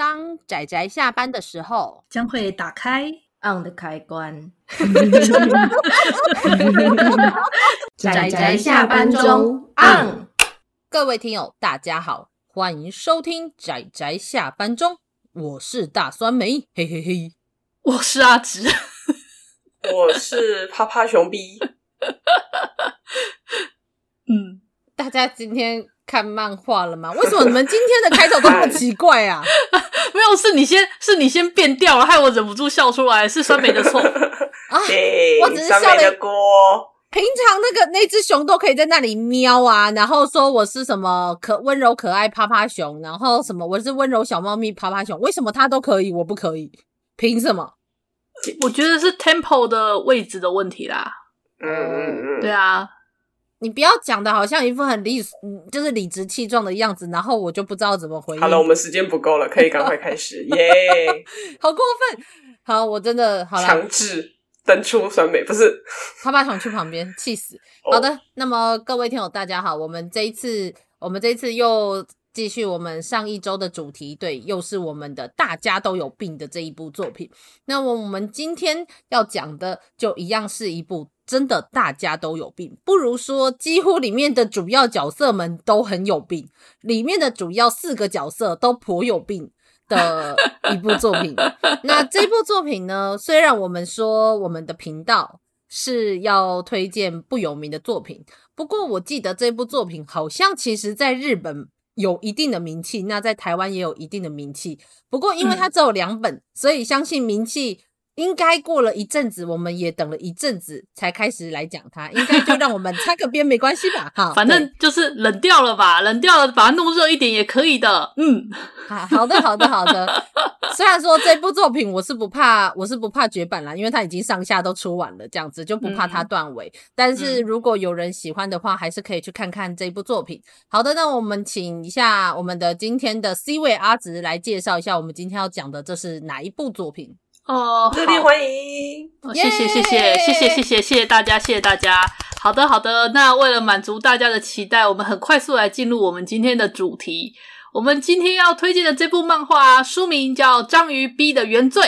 当仔仔下班的时候，将会打开 on 的开关。仔仔下班中 on。各位听友，大家好，欢迎收听仔仔下班中，我是大酸梅，嘿嘿嘿，我是阿直，我是趴趴熊 B。嗯，大家今天看漫画了吗？为什么你们今天的开头都那么奇怪啊？没有，是你先，是你先变调了，害我忍不住笑出来，是酸梅的错啊！我只是笑了一锅。平常那个那只熊都可以在那里喵啊，然后说我是什么可温柔可爱趴趴熊，然后什么我是温柔小猫咪趴趴熊，为什么它都可以，我不可以？凭什么？我觉得是 tempo 的位置的问题啦。嗯嗯嗯，对啊。你不要讲的好像一副很理，就是理直气壮的样子，然后我就不知道怎么回应。好了，我们时间不够了，可以赶快开始，耶、好过分，好，我真的好了。强制登出酸梅不是？他把想去旁边，气死。好的，那么各位听友大家好，我们这一次，我们这一次又继续我们上一周的主题，对，又是我们的大家都有病的这一部作品。那么我们今天要讲的，就一样是一部。真的，大家都有病，不如说几乎里面的主要角色们都很有病，里面的主要四个角色都颇有病的一部作品。那这部作品呢，虽然我们说我们的频道是要推荐不有名的作品，不过我记得这部作品好像其实在日本有一定的名气，那在台湾也有一定的名气。不过因为它只有两本，嗯、所以相信名气。应该过了一阵子，我们也等了一阵子才开始来讲它。应该就让我们擦个边没关系吧？好，反正就是冷掉了吧，冷掉了，把它弄热一点也可以的。嗯，好好的，好的，好的。虽然说这部作品我是不怕，我是不怕绝版啦，因为它已经上下都出完了，这样子就不怕它断尾。嗯、但是如果有人喜欢的话，还是可以去看看这部作品。好的，那我们请一下我们的今天的 C 位阿直来介绍一下我们今天要讲的这是哪一部作品。哦，热烈欢迎！哦，谢谢谢谢谢谢谢谢谢谢大家，谢谢大家。好的好的，那为了满足大家的期待，我们很快速来进入我们今天的主题。我们今天要推荐的这部漫画书名叫《章鱼 B 的原罪》。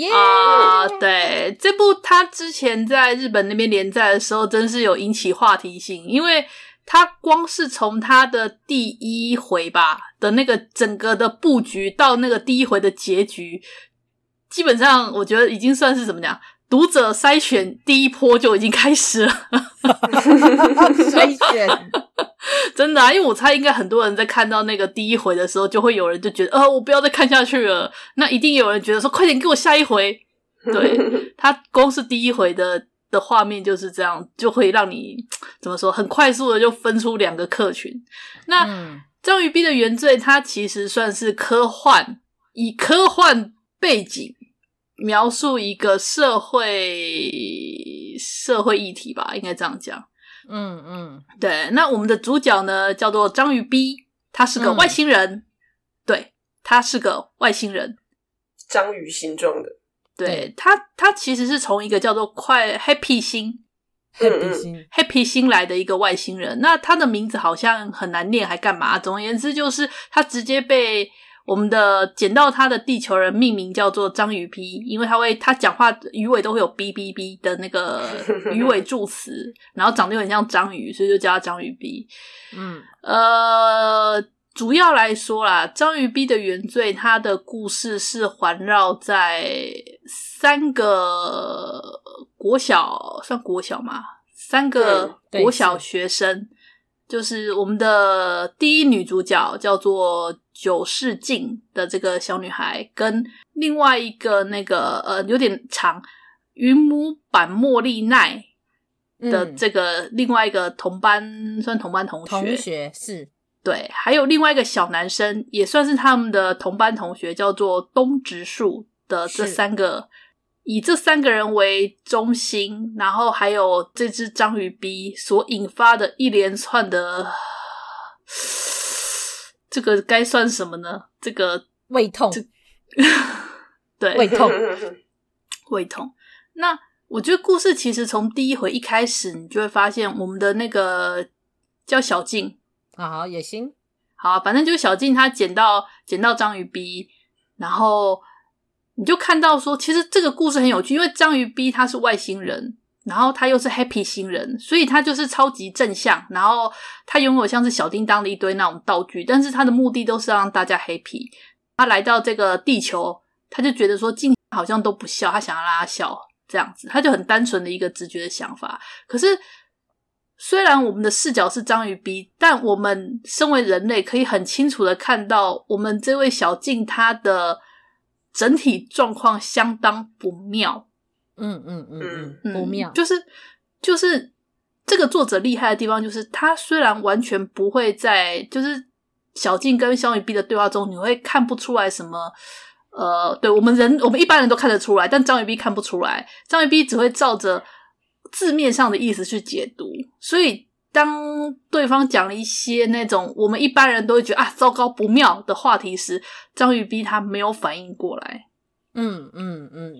耶啊，对，这部它之前在日本那边连载的时候，真是有引起话题性，因为它光是从它的第一回吧的那个整个的布局到那个第一回的结局。基本上，我觉得已经算是怎么讲，读者筛选第一波就已经开始了。筛选，真的啊，因为我猜应该很多人在看到那个第一回的时候，就会有人就觉得，呃，我不要再看下去了。那一定有人觉得说，快点给我下一回。对，他光是第一回的的画面就是这样，就会让你怎么说，很快速的就分出两个客群。那《章鱼 B 的原罪》它其实算是科幻，以科幻背景。描述一个社会社会议题吧，应该这样讲。嗯嗯，对。那我们的主角呢，叫做章鱼 B，他是个外星人。嗯、对，他是个外星人，章鱼形状的。对他，他其实是从一个叫做快 Happy 星，Happy 星，Happy 星来的一个外星人。那他的名字好像很难念，还干嘛？总而言之，就是他直接被。我们的捡到他的地球人命名叫做章鱼 B，因为他会他讲话鱼尾都会有哔哔哔的那个 鱼尾助词，然后长得有点像章鱼，所以就叫他章鱼 B。嗯，呃，主要来说啦，章鱼 B 的原罪，它的故事是环绕在三个国小，算国小吗？三个国小学生。就是我们的第一女主角叫做久世静的这个小女孩，跟另外一个那个呃有点长云母版茉莉奈的这个另外一个同班、嗯、算同班同学，同学是对，还有另外一个小男生也算是他们的同班同学，叫做东植树的这三个。以这三个人为中心，然后还有这只章鱼 B 所引发的一连串的，这个该算什么呢？这个胃痛，对，胃痛，胃痛。那我觉得故事其实从第一回一开始，你就会发现我们的那个叫小静，啊，好也行，好，反正就是小静她捡到捡到章鱼 B。然后你就看到说，其实这个故事很有趣，因为章鱼 B 他是外星人，然后他又是 Happy 星人，所以他就是超级正向，然后他拥有像是小叮当的一堆那种道具，但是他的目的都是让大家 Happy。他来到这个地球，他就觉得说，静好像都不笑，他想要让他笑，这样子，他就很单纯的一个直觉的想法。可是，虽然我们的视角是章鱼 B，但我们身为人类，可以很清楚的看到，我们这位小静他的整体状况相当不妙。嗯嗯嗯嗯，不妙。就是就是这个作者厉害的地方，就是他虽然完全不会在，就是。小静跟章鱼 B 的对话中，你会看不出来什么？呃，对我们人，我们一般人都看得出来，但章鱼 B 看不出来。章鱼 B 只会照着字面上的意思去解读。所以，当对方讲了一些那种我们一般人都会觉得啊糟糕不妙的话题时，章鱼 B 他没有反应过来。嗯嗯嗯。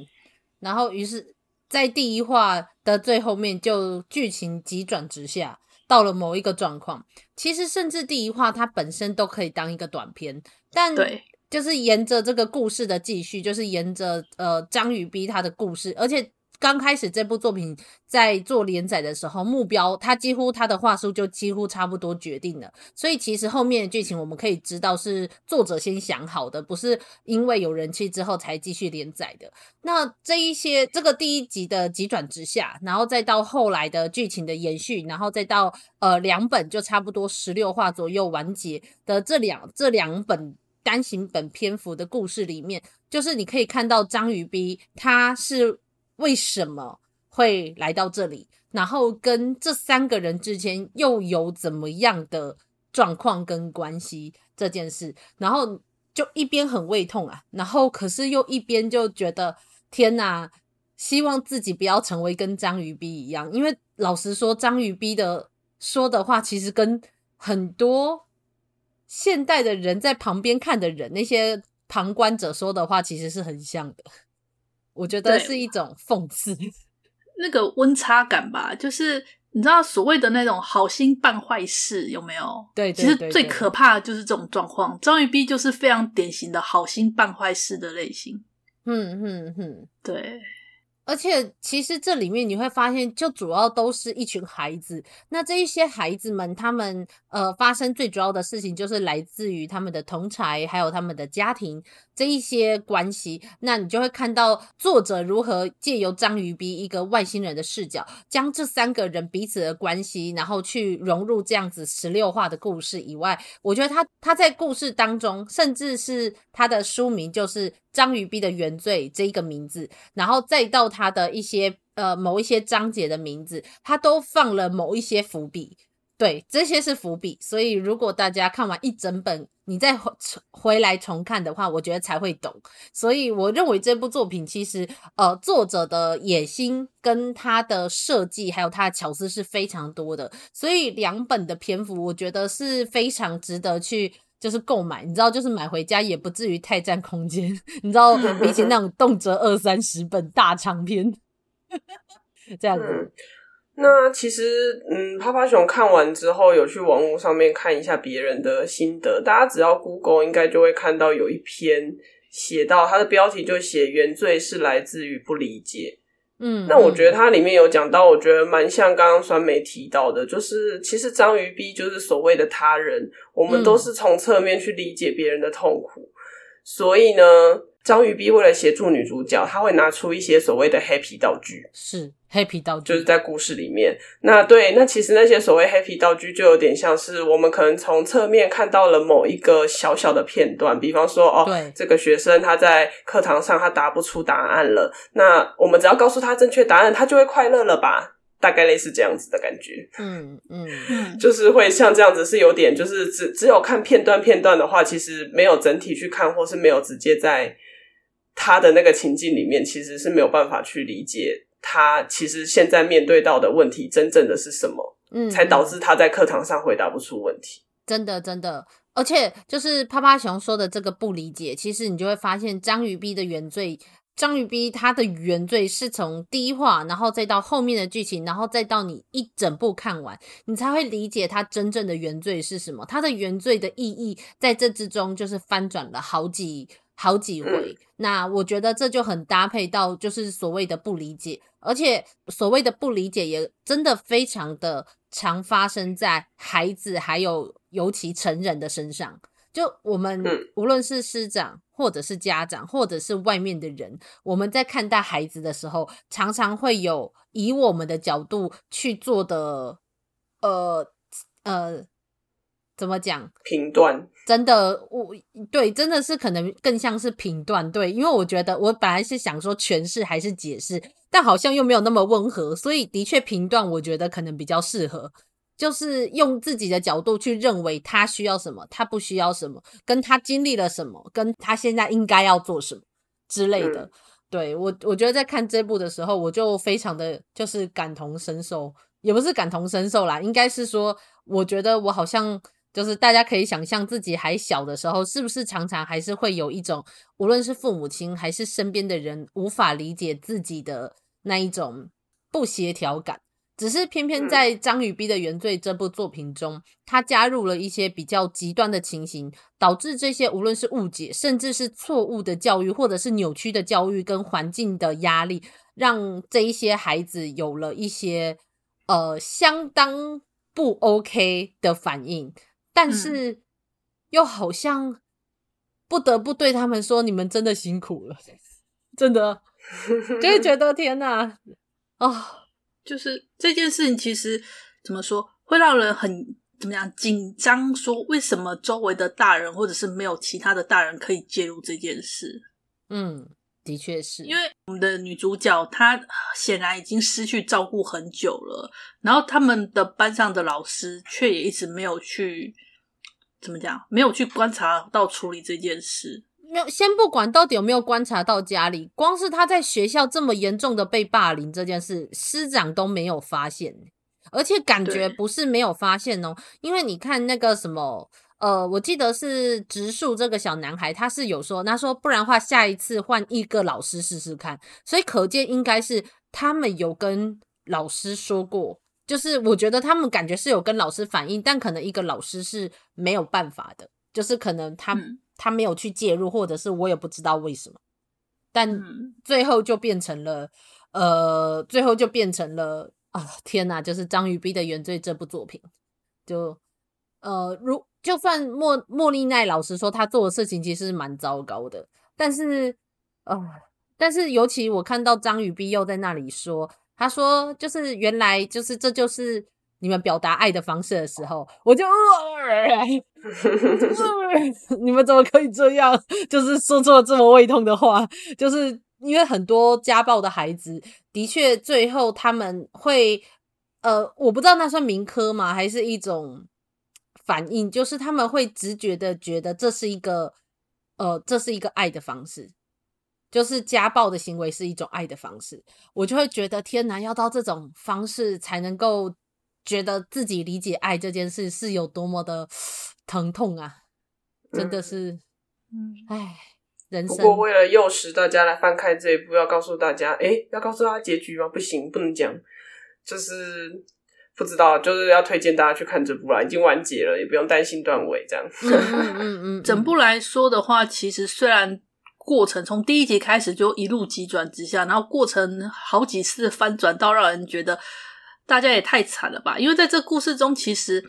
然后，于是，在第一话的最后面，就剧情急转直下。到了某一个状况，其实甚至第一话它本身都可以当一个短片，但对，就是沿着这个故事的继续，就是沿着呃章鱼逼他的故事，而且。刚开始这部作品在做连载的时候，目标他几乎他的话术就几乎差不多决定了，所以其实后面的剧情我们可以知道是作者先想好的，不是因为有人气之后才继续连载的。那这一些这个第一集的急转直下，然后再到后来的剧情的延续，然后再到呃两本就差不多十六话左右完结的这两这两本单行本篇幅的故事里面，就是你可以看到章鱼 B 他是。为什么会来到这里？然后跟这三个人之间又有怎么样的状况跟关系这件事？然后就一边很胃痛啊，然后可是又一边就觉得天哪，希望自己不要成为跟章鱼逼一样。因为老实说，章鱼逼的说的话其实跟很多现代的人在旁边看的人，那些旁观者说的话其实是很像的。我觉得是一种讽刺，那个温差感吧，就是你知道所谓的那种好心办坏事有没有？对，对，对，对，其实最可怕的就是这种状况。章鱼 B 就是非常典型的好心办坏事的类型。嗯嗯嗯，对。而且其实这里面你会发现，就主要都是一群孩子。那这一些孩子们，他们呃发生最主要的事情，就是来自于他们的同才，还有他们的家庭这一些关系。那你就会看到作者如何借由章鱼 B 一个外星人的视角，将这三个人彼此的关系，然后去融入这样子十六话的故事以外，我觉得他他在故事当中，甚至是他的书名就是。章鱼 B 的原罪这一个名字，然后再到他的一些呃某一些章节的名字，他都放了某一些伏笔。对，这些是伏笔。所以如果大家看完一整本，你再回回来重看的话，我觉得才会懂。所以我认为这部作品其实呃作者的野心跟他的设计还有他的巧思是非常多的。所以两本的篇幅，我觉得是非常值得去。就是购买，你知道，就是买回家也不至于太占空间，你知道，比起那种动辄二三十本大长篇，这样子。那其实，嗯，趴趴熊看完之后有去网络上面看一下别人的心得，大家只要 Google 应该就会看到有一篇写到，它的标题就写“原罪是来自于不理解”。嗯，那我觉得它里面有讲到，我觉得蛮像刚刚酸梅提到的，就是其实章鱼 B 就是所谓的他人，我们都是从侧面去理解别人的痛苦，嗯、所以呢。章鱼 B 为了协助女主角，他会拿出一些所谓的 happy 道具，是 happy 道具，就是在故事里面。那对，那其实那些所谓 happy 道具，就有点像是我们可能从侧面看到了某一个小小的片段，比方说，哦，对，这个学生他在课堂上他答不出答案了，那我们只要告诉他正确答案，他就会快乐了吧？大概类似这样子的感觉，嗯嗯嗯，就是会像这样子，是有点，就是只只有看片段片段的话，其实没有整体去看，或是没有直接在。他的那个情境里面，其实是没有办法去理解他其实现在面对到的问题真正的是什么，嗯，才导致他在课堂上回答不出问题。真的，真的，而且就是趴趴熊说的这个不理解，其实你就会发现章鱼 B 的原罪。章鱼 B 他的原罪是从第一话，然后再到后面的剧情，然后再到你一整部看完，你才会理解他真正的原罪是什么。他的原罪的意义在这之中就是翻转了好几好几回。嗯、那我觉得这就很搭配到就是所谓的不理解，而且所谓的不理解也真的非常的常发生在孩子还有尤其成人的身上。就我们无论是师长，或者是家长，或者是外面的人，我们在看待孩子的时候，常常会有以我们的角度去做的，呃呃，怎么讲？评断。真的，我对，真的是可能更像是评断。对，因为我觉得我本来是想说诠释还是解释，但好像又没有那么温和，所以的确评断，我觉得可能比较适合。就是用自己的角度去认为他需要什么，他不需要什么，跟他经历了什么，跟他现在应该要做什么之类的。嗯、对，我，我觉得在看这部的时候，我就非常的就是感同身受，也不是感同身受啦，应该是说，我觉得我好像就是大家可以想象自己还小的时候，是不是常常还是会有一种，无论是父母亲还是身边的人，无法理解自己的那一种不协调感。只是偏偏在《章鱼逼的原罪》这部作品中，他加入了一些比较极端的情形，导致这些无论是误解，甚至是错误的教育，或者是扭曲的教育跟环境的压力，让这一些孩子有了一些呃相当不 OK 的反应，但是又好像不得不对他们说：“你们真的辛苦了，真的。”就会觉得天哪啊！就是这件事情，其实怎么说，会让人很怎么样紧张？说为什么周围的大人或者是没有其他的大人可以介入这件事？嗯，的确是，因为我们的女主角她显然已经失去照顾很久了，然后他们的班上的老师却也一直没有去怎么讲，没有去观察到处理这件事。没有，先不管到底有没有观察到家里，光是他在学校这么严重的被霸凌这件事，师长都没有发现，而且感觉不是没有发现哦，因为你看那个什么，呃，我记得是植树这个小男孩，他是有说，他说不然的话下一次换一个老师试试看，所以可见应该是他们有跟老师说过，就是我觉得他们感觉是有跟老师反映，但可能一个老师是没有办法的，就是可能他。嗯他没有去介入，或者是我也不知道为什么，但最后就变成了，呃，最后就变成了啊！天哪，就是《章鱼逼的原罪》这部作品，就呃，如就算莫莫莉奈老师说他做的事情其实是蛮糟糕的，但是呃，但是尤其我看到章鱼逼又在那里说，他说就是原来就是这就是。你们表达爱的方式的时候，我就，呃、你们怎么可以这样？就是说出了这么胃痛的话，就是因为很多家暴的孩子，的确最后他们会，呃，我不知道那算民科吗？还是一种反应，就是他们会直觉的觉得这是一个，呃，这是一个爱的方式，就是家暴的行为是一种爱的方式，我就会觉得天哪，要到这种方式才能够。觉得自己理解爱这件事是有多么的疼痛啊！真的是，嗯，唉，人生。不过为了诱使大家来翻开这一部，要告诉大家，诶，要告诉他结局吗？不行，不能讲，就是不知道，就是要推荐大家去看这部啦，已经完结了，也不用担心断尾这样。嗯嗯嗯，整部来说的话，其实虽然过程从第一集开始就一路急转直下，然后过程好几次翻转，到让人觉得。大家也太惨了吧！因为在这故事中，其实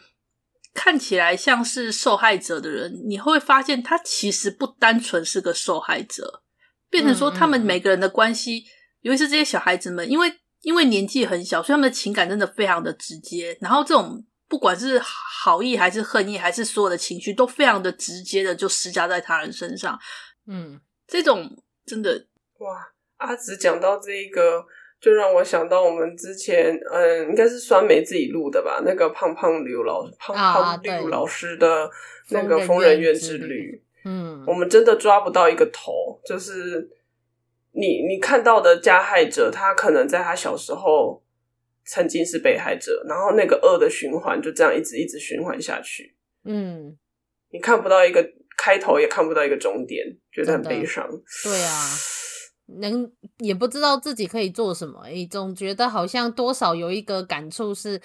看起来像是受害者的人，你会发现他其实不单纯是个受害者，变成说他们每个人的关系，尤其是这些小孩子们，因为因为年纪很小，所以他们的情感真的非常的直接。然后这种不管是好意还是恨意，还是所有的情绪，都非常的直接的就施加在他人身上。嗯，这种真的哇，阿紫讲到这一个。就让我想到我们之前，嗯，应该是酸梅自己录的吧？那个胖胖刘老胖胖刘老师的那个疯人院之旅，嗯，我们真的抓不到一个头。就是你你看到的加害者，他可能在他小时候曾经是被害者，然后那个恶的循环就这样一直一直循环下去。嗯，你看不到一个开头，也看不到一个终点，觉得很悲伤。对啊。能也不知道自己可以做什么，诶，总觉得好像多少有一个感触是，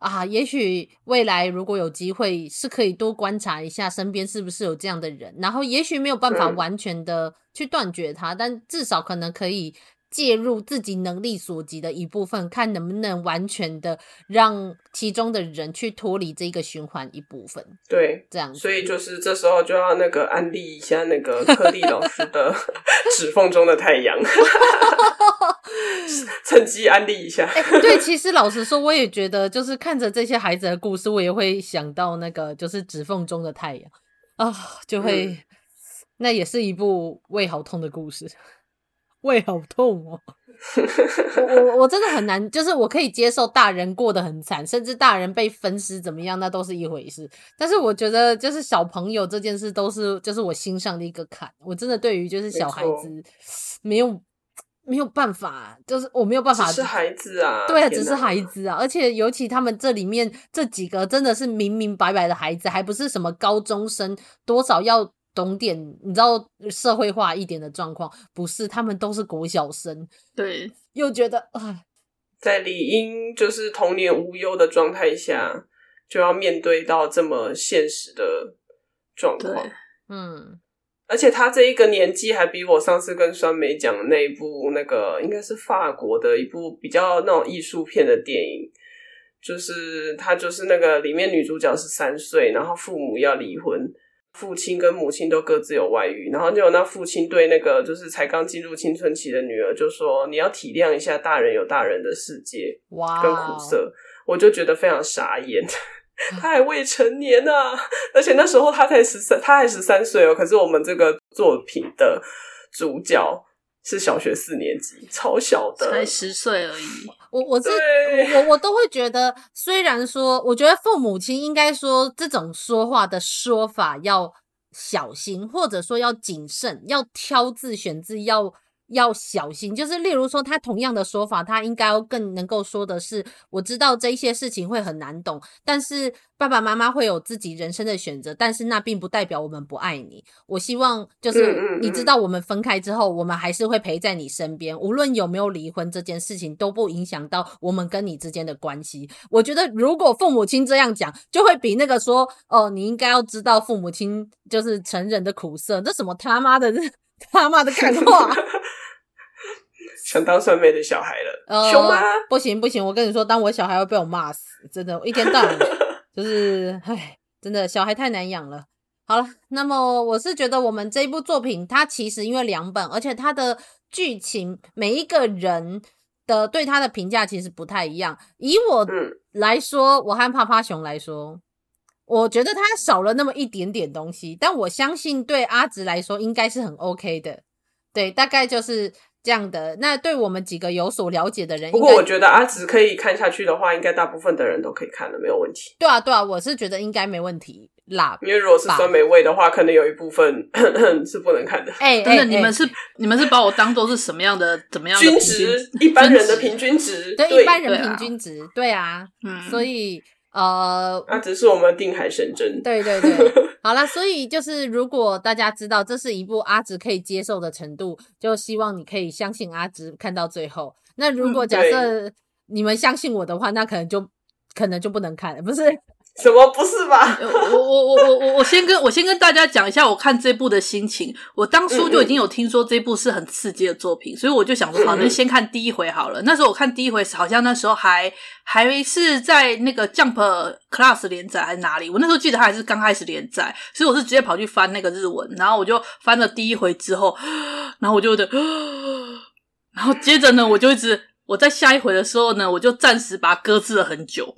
啊，也许未来如果有机会，是可以多观察一下身边是不是有这样的人，然后也许没有办法完全的去断绝他，嗯、但至少可能可以介入自己能力所及的一部分，看能不能完全的让其中的人去脱离这个循环一部分。对，这样，所以就是这时候就要那个安利一下那个柯蒂老师的 指缝中的太阳。趁机安利一下。对，其实老实说，我也觉得，就是看着这些孩子的故事，我也会想到那个，就是指缝中的太阳啊，就会，嗯、那也是一部胃好痛的故事，胃好痛哦。我我我真的很难，就是我可以接受大人过得很惨，甚至大人被分尸怎么样，那都是一回事。但是我觉得，就是小朋友这件事，都是就是我心上的一个坎。我真的对于就是小孩子没 有。没有办法，就是我没有办法。只是孩子啊，对啊，只是孩子啊，而且尤其他们这里面这几个真的是明明白白的孩子，还不是什么高中生，多少要懂点，你知道社会化一点的状况，不是，他们都是国小生。对，又觉得啊，在理应就是童年无忧的状态下，就要面对到这么现实的状况，嗯。而且他这一个年纪还比我上次跟酸梅讲的那一部那个应该是法国的一部比较那种艺术片的电影，就是他就是那个里面女主角是三岁，然后父母要离婚，父亲跟母亲都各自有外遇，然后就有那父亲对那个就是才刚进入青春期的女儿就说：“你要体谅一下大人有大人的世界，哇，跟苦涩。Wow ”我就觉得非常傻眼。他还未成年呢、啊，而且那时候他才十三，他还十三岁哦。可是我们这个作品的主角是小学四年级，超小的，才十岁而已。我我是我我都会觉得，虽然说，我觉得父母亲应该说这种说话的说法要小心，或者说要谨慎，要挑字选字，要。要小心，就是例如说，他同样的说法，他应该要更能够说的是，我知道这些事情会很难懂，但是爸爸妈妈会有自己人生的选择，但是那并不代表我们不爱你。我希望就是你知道，我们分开之后，我们还是会陪在你身边，无论有没有离婚，这件事情都不影响到我们跟你之间的关系。我觉得，如果父母亲这样讲，就会比那个说哦，你应该要知道父母亲就是成人的苦涩，这什么他妈的 他妈的 干话。想当酸妹的小孩了，呃、凶吗？不行不行，我跟你说，当我小孩会被我骂死，真的，一天到晚 就是，唉，真的小孩太难养了。好了，那么我是觉得我们这一部作品，它其实因为两本，而且它的剧情每一个人的对它的评价其实不太一样。以我来说，嗯、我和趴趴熊来说，我觉得它少了那么一点点东西，但我相信对阿直来说应该是很 OK 的。对，大概就是。这样的，那对我们几个有所了解的人，不过我觉得阿紫可以看下去的话，应该大部分的人都可以看了，没有问题。对啊，对啊，我是觉得应该没问题啦。因为如果是酸梅味的话，可能有一部分呵 呵是不能看的。哎、欸，真的，你们是 你们是把我当做是什么样的怎么样的均值？一般人的平均值，对，对一般人平均值，对啊，嗯，所以。呃，那只是我们定海神针。对对对，好啦，所以就是如果大家知道这是一部阿直可以接受的程度，就希望你可以相信阿直看到最后。那如果假设你们相信我的话，那可能就可能就不能看了，不是？什么不是吧？我我我我我我先跟我先跟大家讲一下我看这部的心情。我当初就已经有听说这部是很刺激的作品，嗯嗯，所以我就想说，好，那先看第一回好了。那时候我看第一回，好像那时候还还是在那个 Jump Class 连载还是哪里？我那时候记得它还是刚开始连载，所以我是直接跑去翻那个日文，然后我就翻了第一回之后，然后我就觉得，然后接着呢，我就一直。我在下一回的时候呢，我就暂时把它搁置了很久。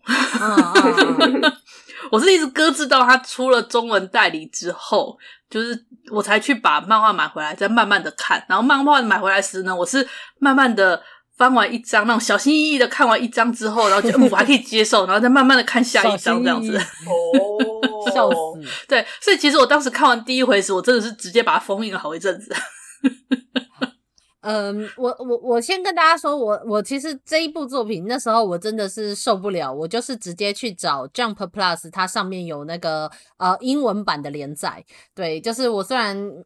我是一直搁置到它出了中文代理之后，就是我才去把漫画买回来，再慢慢的看。然后漫画买回来时呢，我是慢慢的翻完一章，那种小心翼翼的看完一章之后，然后就、嗯、我还可以接受，然后再慢慢的看下一章这样子。哦，笑死！对，所以其实我当时看完第一回时，我真的是直接把它封印了好一阵子。嗯，我我我先跟大家说，我我其实这一部作品那时候我真的是受不了，我就是直接去找 Jump Plus，它上面有那个呃英文版的连载。对，就是我虽然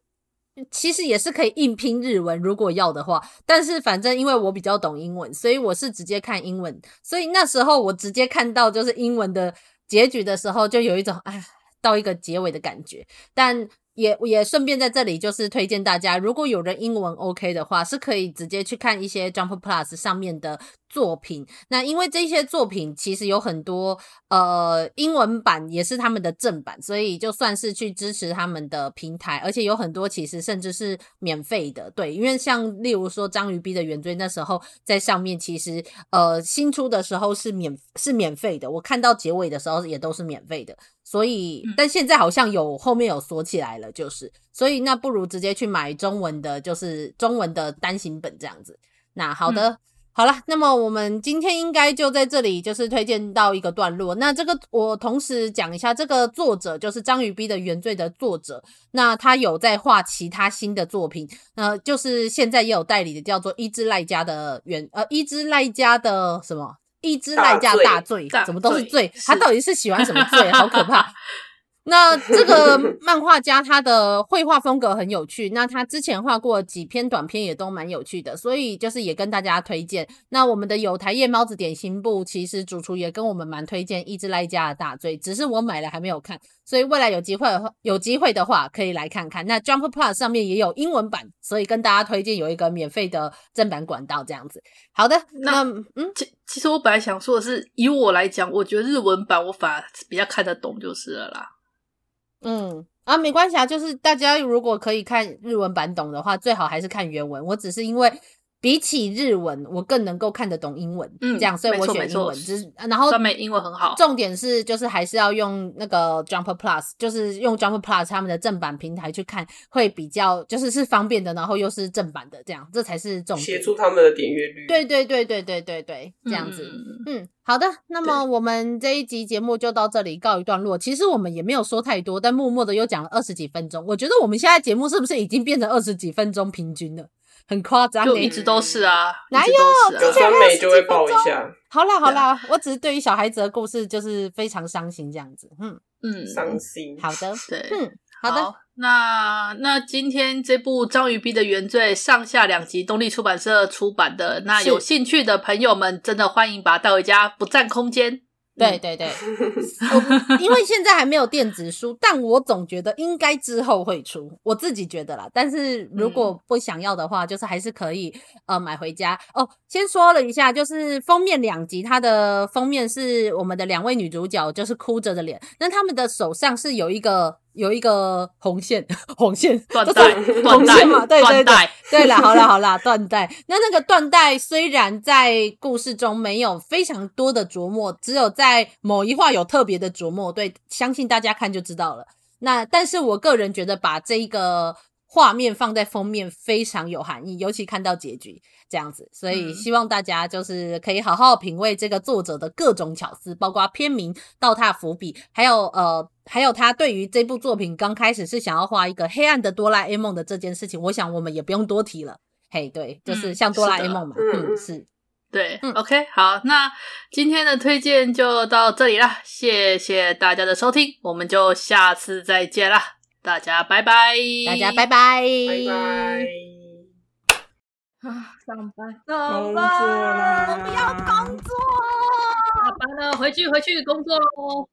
其实也是可以硬拼日文，如果要的话。但是反正因为我比较懂英文，所以我是直接看英文。所以那时候我直接看到就是英文的结局的时候，就有一种哎，到一个结尾的感觉。但也也顺便在这里就是推荐大家，如果有人英文 OK 的话，是可以直接去看一些 Jump Plus 上面的作品。那因为这些作品其实有很多呃英文版也是他们的正版，所以就算是去支持他们的平台，而且有很多其实甚至是免费的。对，因为像例如说章鱼逼的原罪那时候在上面，其实呃新出的时候是免是免费的，我看到结尾的时候也都是免费的。所以，但现在好像有后面有锁起来了，就是，所以那不如直接去买中文的，就是中文的单行本这样子。那好的，嗯、好了，那么我们今天应该就在这里就是推荐到一个段落。那这个我同时讲一下，这个作者就是章鱼逼的原罪的作者，那他有在画其他新的作品，呃，就是现在也有代理的，叫做伊之濑家的原呃伊之濑家的什么。一只赖家大罪，怎么都是罪？他到底是喜欢什么罪？好可怕！那这个漫画家他的绘画风格很有趣，那他之前画过几篇短篇也都蛮有趣的，所以就是也跟大家推荐。那我们的有台夜猫子点心部，其实主厨也跟我们蛮推荐《一只赖家的大罪》，只是我买了还没有看，所以未来有机会有机会的话可以来看看。那 Jump Plus 上面也有英文版，所以跟大家推荐有一个免费的正版管道这样子。好的，那，那嗯，其其实我本来想说的是，以我来讲，我觉得日文版我反而比较看得懂就是了啦。嗯啊，没关系啊，就是大家如果可以看日文版懂的话，最好还是看原文。我只是因为。比起日文，我更能够看得懂英文，嗯，这样，所以我选英文。就是然后上面英文很好。重点是，就是还是要用那个 Jumper Plus，就是用 Jumper Plus 他们的正版平台去看，会比较就是是方便的，然后又是正版的，这样这才是重点。协助他们的点阅率。对对对对对对对，这样子。嗯，嗯，好的。那么我们这一集节目就到这里告一段落。其实我们也没有说太多，但默默的又讲了二十几分钟。我觉得我们现在节目是不是已经变成二十几分钟平均了？很夸张，就一直都是啊，哪有？之前美就会爆一下。好啦好啦，我只是对于小孩子的故事就是非常伤心这样子，嗯嗯，伤心。好的，对，嗯，好的。好，那那今天这部《章鱼逼的原罪》上下两集，东立出版社出版的，那有兴趣的朋友们真的欢迎把它带回家，不占空间。对对对，因为现在还没有电子书，但我总觉得应该之后会出，我自己觉得啦。但是如果不想要的话，就是还是可以呃买回家哦。先说了一下，就是封面两集，它的封面是我们的两位女主角，就是哭着的脸，那他们的手上是有一个。有一个红线，红线 断带，红线嘛，对对对，带对了，好了好了，断带。那那个断带虽然在故事中没有非常多的琢磨，只有在某一话有特别的琢磨，对，相信大家看就知道了。那但是我个人觉得把这一个。画面放在封面非常有含义，尤其看到结局这样子，所以希望大家就是可以好好品味这个作者的各种巧思，包括篇名、倒踏伏笔，还有呃，还有他对于这部作品刚开始是想要画一个黑暗的哆啦 A 梦的这件事情，我想我们也不用多提了。嘿，对，就是像哆啦 A 梦嘛，嗯，嗯，是，对，嗯，OK，好，那今天的推荐就到这里啦，谢谢大家的收听，我们就下次再见啦。大家拜拜，大家拜拜，拜拜。啊，上班，上班，我们要工作，下班了，回去，回去工作喽。